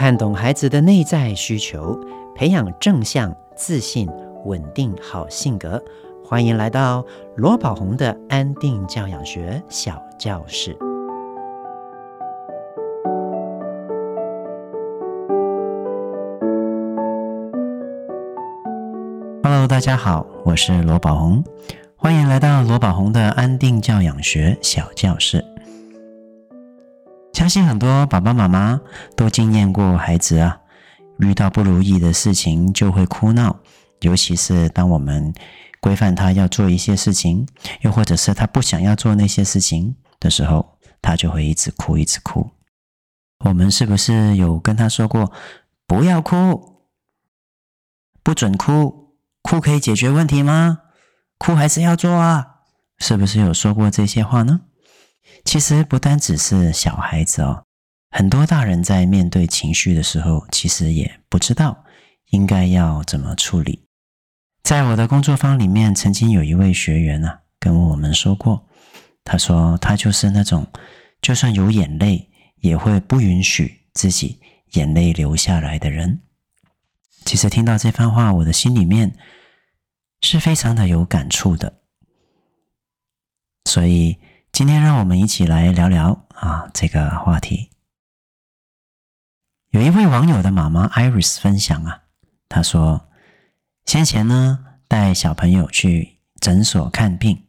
看懂孩子的内在需求，培养正向、自信、稳定好性格。欢迎来到罗宝红的安定教养学小教室。Hello，大家好，我是罗宝红，欢迎来到罗宝红的安定教养学小教室。相信很多爸爸妈妈都经验过，孩子啊遇到不如意的事情就会哭闹，尤其是当我们规范他要做一些事情，又或者是他不想要做那些事情的时候，他就会一直哭，一直哭。我们是不是有跟他说过，不要哭，不准哭，哭可以解决问题吗？哭还是要做啊？是不是有说过这些话呢？其实不单只是小孩子哦，很多大人在面对情绪的时候，其实也不知道应该要怎么处理。在我的工作坊里面，曾经有一位学员啊，跟我们说过，他说他就是那种，就算有眼泪，也会不允许自己眼泪流下来的人。其实听到这番话，我的心里面是非常的有感触的，所以。今天让我们一起来聊聊啊这个话题。有一位网友的妈妈 Iris 分享啊，她说先前呢带小朋友去诊所看病，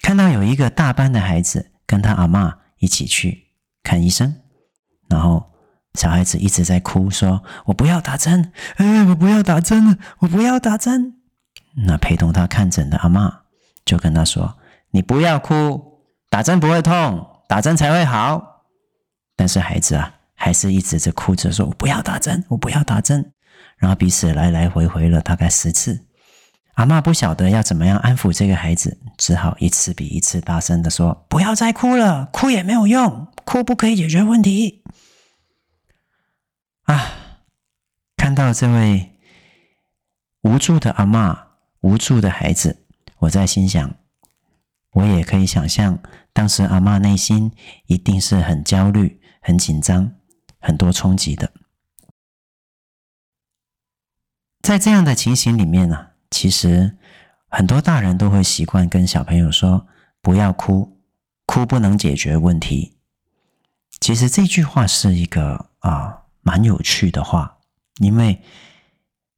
看到有一个大班的孩子跟他阿嬷一起去看医生，然后小孩子一直在哭，说我不要打针，哎，我不要打针了，我不要打针。那陪同他看诊的阿嬷就跟他说，你不要哭。打针不会痛，打针才会好。但是孩子啊，还是一直在哭着说：“我不要打针，我不要打针。”然后彼此来来回回了大概十次。阿嬷不晓得要怎么样安抚这个孩子，只好一次比一次大声的说：“不要再哭了，哭也没有用，哭不可以解决问题。”啊，看到这位无助的阿嬷，无助的孩子，我在心想。我也可以想象，当时阿嬷内心一定是很焦虑、很紧张、很多冲击的。在这样的情形里面呢，其实很多大人都会习惯跟小朋友说：“不要哭，哭不能解决问题。”其实这句话是一个啊蛮有趣的话，因为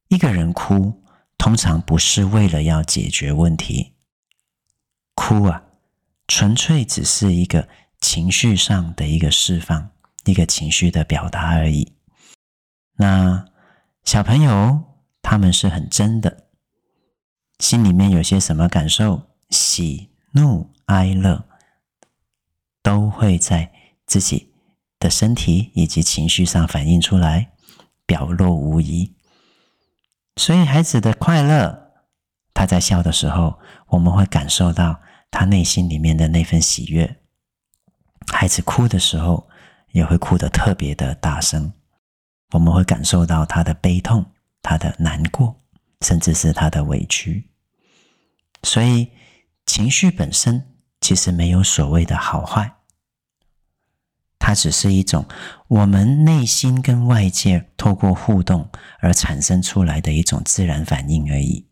一个人哭通常不是为了要解决问题。哭啊，纯粹只是一个情绪上的一个释放，一个情绪的表达而已。那小朋友他们是很真的，心里面有些什么感受，喜怒哀乐，都会在自己的身体以及情绪上反映出来，表露无遗。所以孩子的快乐，他在笑的时候，我们会感受到。他内心里面的那份喜悦，孩子哭的时候也会哭得特别的大声，我们会感受到他的悲痛、他的难过，甚至是他的委屈。所以，情绪本身其实没有所谓的好坏，它只是一种我们内心跟外界透过互动而产生出来的一种自然反应而已。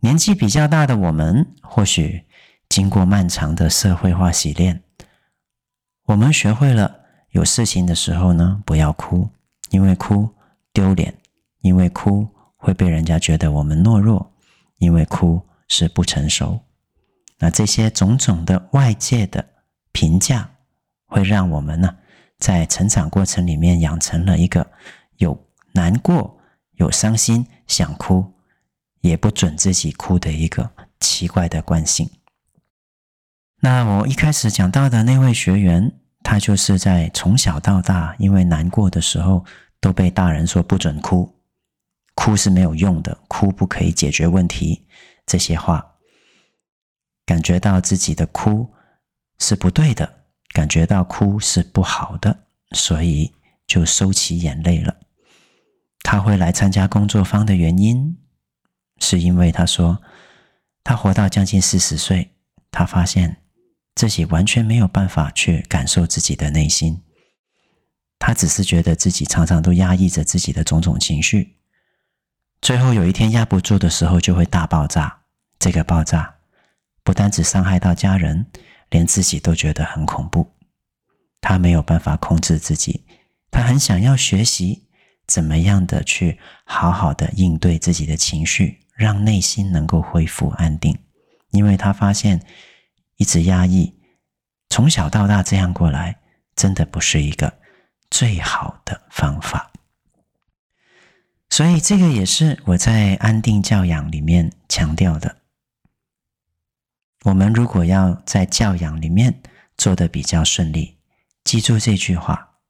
年纪比较大的我们，或许。经过漫长的社会化洗练，我们学会了有事情的时候呢，不要哭，因为哭丢脸，因为哭会被人家觉得我们懦弱，因为哭是不成熟。那这些种种的外界的评价，会让我们呢，在成长过程里面养成了一个有难过、有伤心、想哭也不准自己哭的一个奇怪的惯性。那我一开始讲到的那位学员，他就是在从小到大，因为难过的时候都被大人说不准哭，哭是没有用的，哭不可以解决问题，这些话，感觉到自己的哭是不对的，感觉到哭是不好的，所以就收起眼泪了。他会来参加工作坊的原因，是因为他说，他活到将近四十岁，他发现。自己完全没有办法去感受自己的内心，他只是觉得自己常常都压抑着自己的种种情绪，最后有一天压不住的时候就会大爆炸。这个爆炸不单只伤害到家人，连自己都觉得很恐怖。他没有办法控制自己，他很想要学习怎么样的去好好的应对自己的情绪，让内心能够恢复安定。因为他发现一直压抑，从小到大这样过来，真的不是一个最好的方法。所以这个也是我在安定教养里面强调的。我们如果要在教养里面做的比较顺利，记住这句话：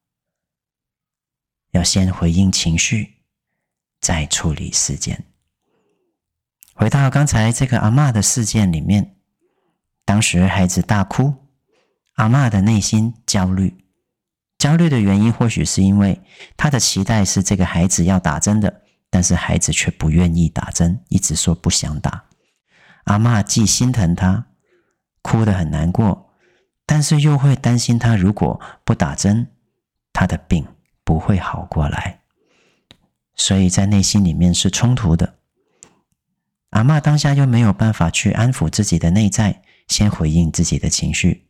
要先回应情绪，再处理事件。回到刚才这个阿嬷的事件里面，当时孩子大哭，阿嬷的内心焦虑。焦虑的原因或许是因为她的期待是这个孩子要打针的，但是孩子却不愿意打针，一直说不想打。阿嬷既心疼他，哭得很难过，但是又会担心他如果不打针，他的病不会好过来，所以在内心里面是冲突的。阿嬷当下又没有办法去安抚自己的内在，先回应自己的情绪，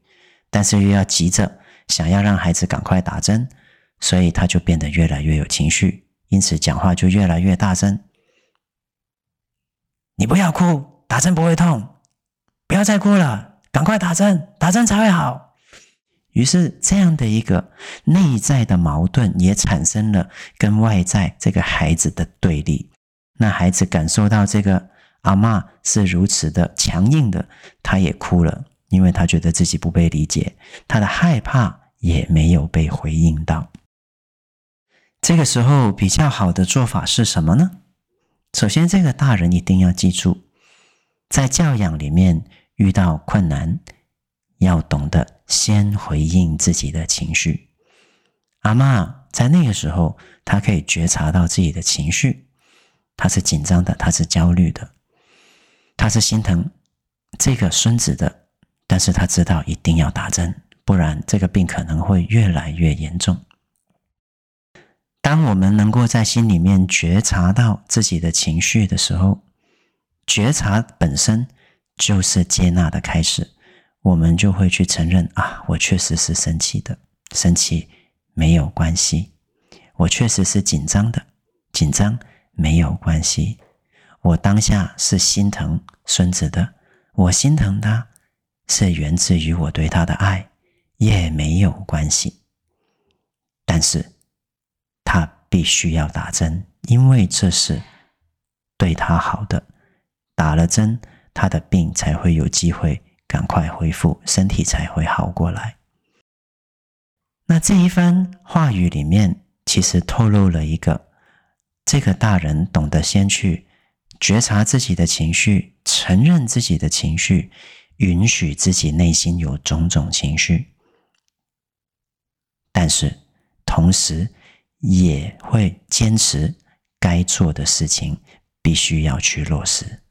但是又要急着想要让孩子赶快打针，所以他就变得越来越有情绪，因此讲话就越来越大声。你不要哭，打针不会痛，不要再哭了，赶快打针，打针才会好。于是这样的一个内在的矛盾也产生了跟外在这个孩子的对立，那孩子感受到这个。阿嬷是如此的强硬的，他也哭了，因为他觉得自己不被理解，他的害怕也没有被回应到。这个时候比较好的做法是什么呢？首先，这个大人一定要记住，在教养里面遇到困难，要懂得先回应自己的情绪。阿嬷在那个时候，她可以觉察到自己的情绪，她是紧张的，她是焦虑的。他是心疼这个孙子的，但是他知道一定要打针，不然这个病可能会越来越严重。当我们能够在心里面觉察到自己的情绪的时候，觉察本身就是接纳的开始，我们就会去承认啊，我确实是生气的，生气没有关系；我确实是紧张的，紧张没有关系。我当下是心疼孙子的，我心疼他是源自于我对他的爱，也没有关系。但是，他必须要打针，因为这是对他好的。打了针，他的病才会有机会赶快恢复，身体才会好过来。那这一番话语里面，其实透露了一个，这个大人懂得先去。觉察自己的情绪，承认自己的情绪，允许自己内心有种种情绪，但是同时也会坚持该做的事情，必须要去落实。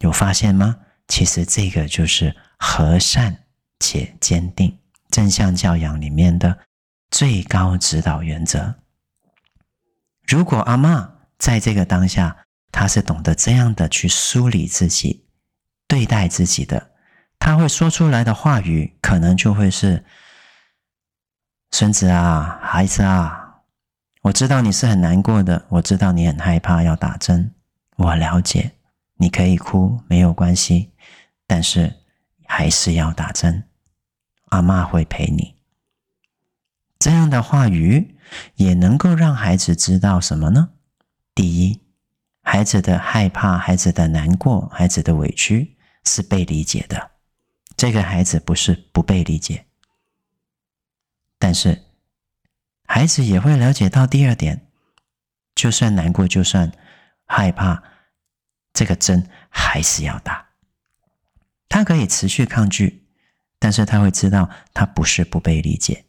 有发现吗？其实这个就是和善且坚定正向教养里面的最高指导原则。如果阿嬷，在这个当下，他是懂得这样的去梳理自己、对待自己的。他会说出来的话语，可能就会是：“孙子啊，孩子啊，我知道你是很难过的，我知道你很害怕要打针，我了解，你可以哭，没有关系，但是还是要打针。阿妈会陪你。”这样的话语也能够让孩子知道什么呢？第一，孩子的害怕、孩子的难过、孩子的委屈是被理解的。这个孩子不是不被理解，但是孩子也会了解到第二点：就算难过，就算害怕，这个针还是要打。他可以持续抗拒，但是他会知道他不是不被理解。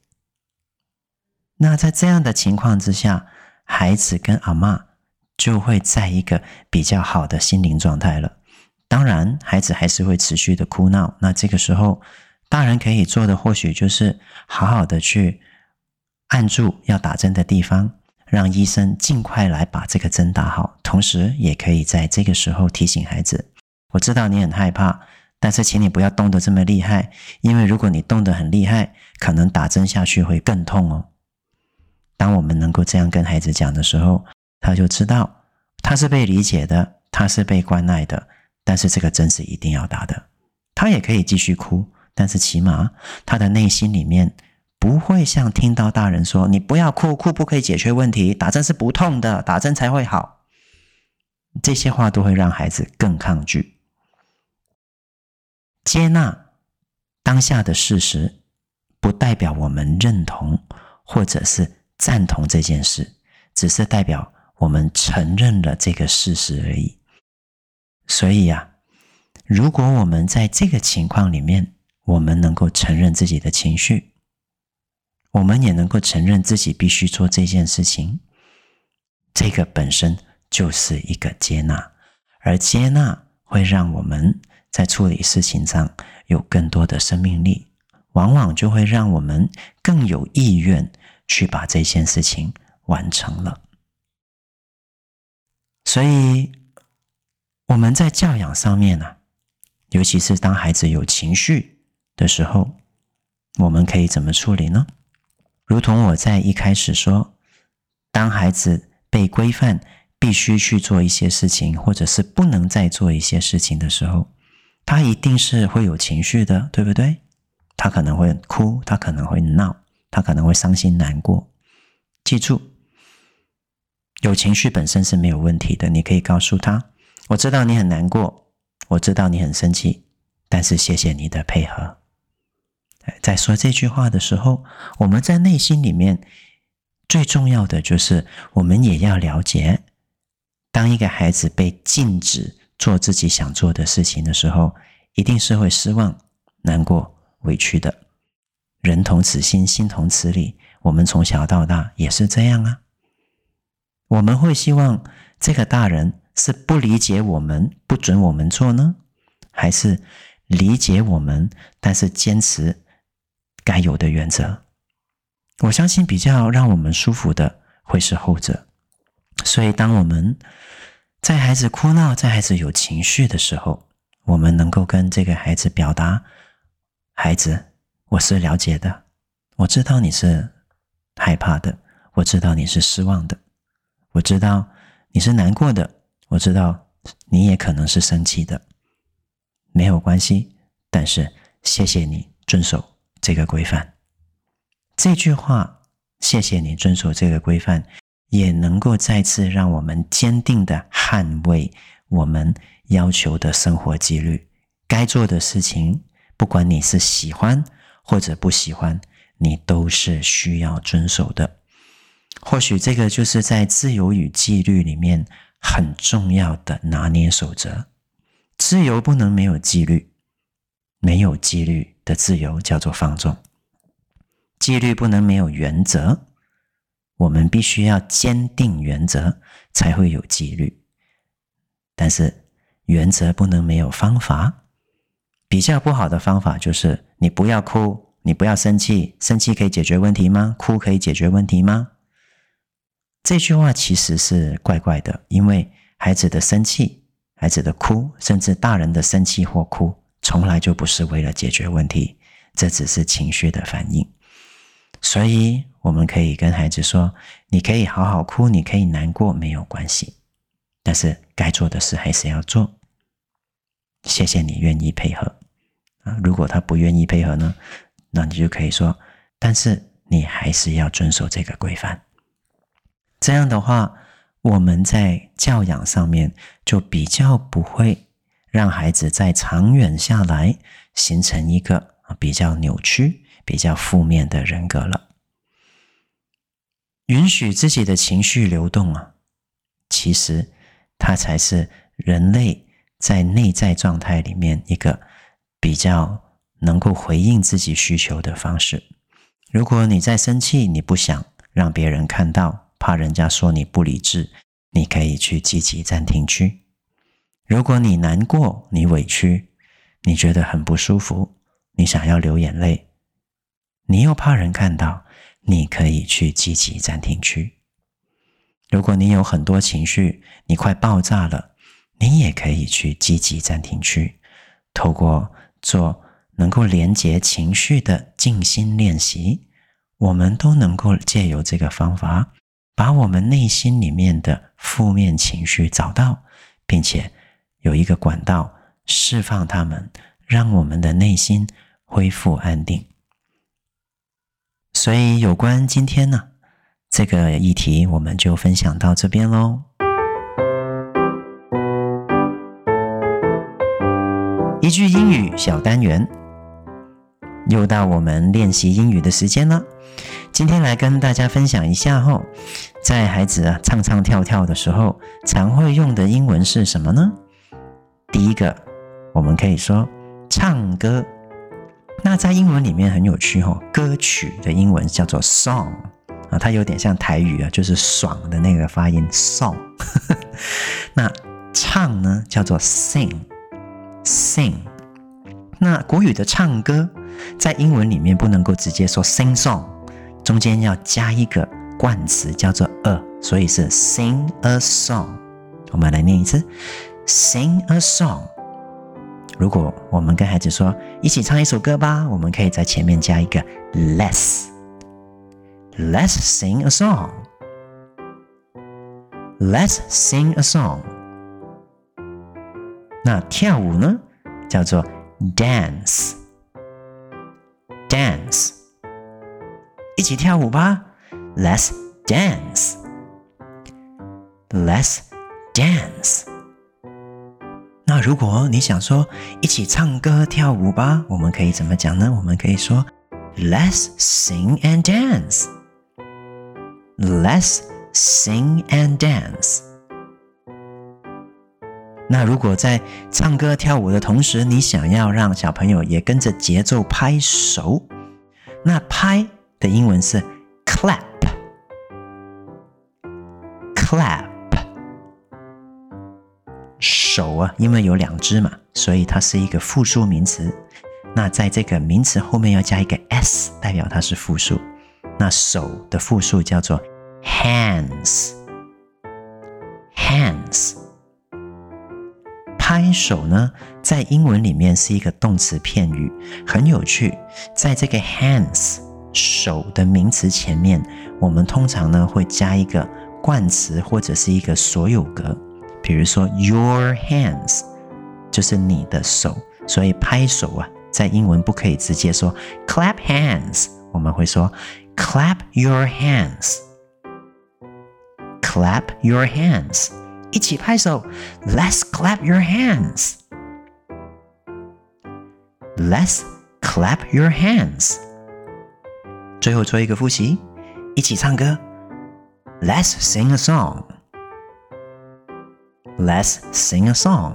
那在这样的情况之下，孩子跟阿嬷。就会在一个比较好的心灵状态了。当然，孩子还是会持续的哭闹。那这个时候，大人可以做的或许就是好好的去按住要打针的地方，让医生尽快来把这个针打好。同时，也可以在这个时候提醒孩子：我知道你很害怕，但是请你不要动得这么厉害，因为如果你动得很厉害，可能打针下去会更痛哦。当我们能够这样跟孩子讲的时候，他就知道他是被理解的，他是被关爱的。但是这个针是一定要打的。他也可以继续哭，但是起码他的内心里面。不会像听到大人说“你不要哭，哭不可以解决问题，打针是不痛的，打针才会好”，这些话都会让孩子更抗拒。接纳当下的事实，不代表我们认同或者是赞同这件事，只是代表我们承认了这个事实而已。所以呀，如果我们在这个情况里面，我们能够承认自己的情绪。我们也能够承认自己必须做这件事情，这个本身就是一个接纳，而接纳会让我们在处理事情上有更多的生命力，往往就会让我们更有意愿去把这件事情完成了。所以我们在教养上面呢，尤其是当孩子有情绪的时候，我们可以怎么处理呢？如同我在一开始说，当孩子被规范必须去做一些事情，或者是不能再做一些事情的时候，他一定是会有情绪的，对不对？他可能会哭，他可能会闹，他可能会伤心难过。记住，有情绪本身是没有问题的，你可以告诉他：“我知道你很难过，我知道你很生气，但是谢谢你的配合。”在说这句话的时候，我们在内心里面最重要的就是，我们也要了解，当一个孩子被禁止做自己想做的事情的时候，一定是会失望、难过、委屈的。人同此心，心同此理。我们从小到大也是这样啊。我们会希望这个大人是不理解我们，不准我们做呢，还是理解我们，但是坚持？该有的原则，我相信比较让我们舒服的会是后者。所以，当我们在孩子哭闹、在孩子有情绪的时候，我们能够跟这个孩子表达：“孩子，我是了解的，我知道你是害怕的，我知道你是失望的，我知道你是难过的，我知道你也可能是生气的，没有关系。但是，谢谢你遵守。”这个规范，这句话，谢谢你遵守这个规范，也能够再次让我们坚定的捍卫我们要求的生活纪律。该做的事情，不管你是喜欢或者不喜欢，你都是需要遵守的。或许这个就是在自由与纪律里面很重要的拿捏守则。自由不能没有纪律，没有纪律。的自由叫做放纵，纪律不能没有原则，我们必须要坚定原则才会有纪律。但是原则不能没有方法，比较不好的方法就是你不要哭，你不要生气，生气可以解决问题吗？哭可以解决问题吗？这句话其实是怪怪的，因为孩子的生气、孩子的哭，甚至大人的生气或哭。从来就不是为了解决问题，这只是情绪的反应。所以，我们可以跟孩子说：“你可以好好哭，你可以难过，没有关系。但是，该做的事还是要做。谢谢你愿意配合啊！如果他不愿意配合呢？那你就可以说：但是你还是要遵守这个规范。这样的话，我们在教养上面就比较不会。”让孩子在长远下来形成一个比较扭曲、比较负面的人格了。允许自己的情绪流动啊，其实它才是人类在内在状态里面一个比较能够回应自己需求的方式。如果你在生气，你不想让别人看到，怕人家说你不理智，你可以去积极暂停区。如果你难过，你委屈，你觉得很不舒服，你想要流眼泪，你又怕人看到，你可以去积极暂停区。如果你有很多情绪，你快爆炸了，你也可以去积极暂停区。透过做能够连接情绪的静心练习，我们都能够借由这个方法，把我们内心里面的负面情绪找到，并且有一个管道释放它们，让我们的内心恢复安定。所以，有关今天呢，这个议题，我们就分享到这边喽。一句英语小单元，又到我们练习英语的时间了。今天来跟大家分享一下哈，在孩子啊唱唱跳跳的时候，常会用的英文是什么呢？第一个，我们可以说唱歌。那在英文里面很有趣哈，歌曲的英文叫做 song 啊，它有点像台语啊，就是爽的那个发音 song。那唱呢叫做 sing，sing。那国语的唱歌，在英文里面不能够直接说 sing song，中间要加一个冠词叫做 a，所以是 sing a song。我们来念一次，sing a song。如果我们跟孩子说一起唱一首歌吧，我们可以在前面加一个 let's。Let's sing a song. Let's sing a song. 那跳舞呢，叫做 dance。Dance，一起跳舞吧。Let's dance. Let's dance. 那如果你想说一起唱歌跳舞吧，我们可以怎么讲呢？我们可以说 Let's sing and dance. Let's sing and dance. 那如果在唱歌跳舞的同时，你想要让小朋友也跟着节奏拍手，那拍的英文是 clap。clap。手啊，因为有两只嘛，所以它是一个复数名词。那在这个名词后面要加一个 s，代表它是复数。那手的复数叫做 hands。hands。拍手呢，在英文里面是一个动词片语，很有趣。在这个 hands 手的名词前面，我们通常呢会加一个冠词或者是一个所有格。比如说，your hands 就是你的手，所以拍手啊，在英文不可以直接说 clap hands，我们会说 clap your hands，clap your hands，一起拍手，let's clap your hands，let's clap your hands。最后做一个复习，一起唱歌，let's sing a song。Let's sing a song，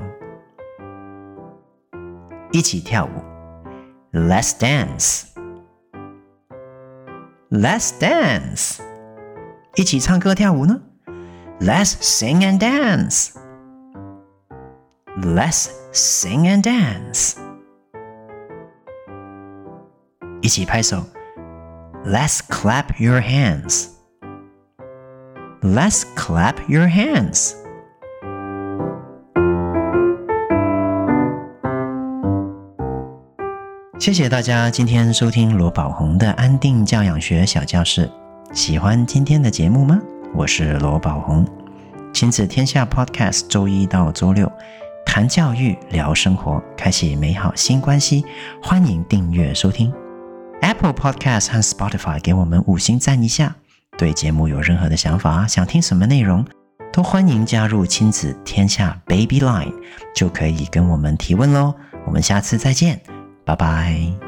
一起跳舞。Let's dance，Let's dance，一起唱歌跳舞呢。Let's sing and dance，Let's sing and dance，一起拍手。Let's clap your hands，Let's clap your hands。谢谢大家今天收听罗宝红的安定教养学小教室。喜欢今天的节目吗？我是罗宝红，亲子天下 Podcast，周一到周六谈教育、聊生活，开启美好新关系。欢迎订阅收听 Apple Podcast 和 Spotify，给我们五星赞一下。对节目有任何的想法，想听什么内容，都欢迎加入亲子天下 Baby Line，就可以跟我们提问喽。我们下次再见。拜拜。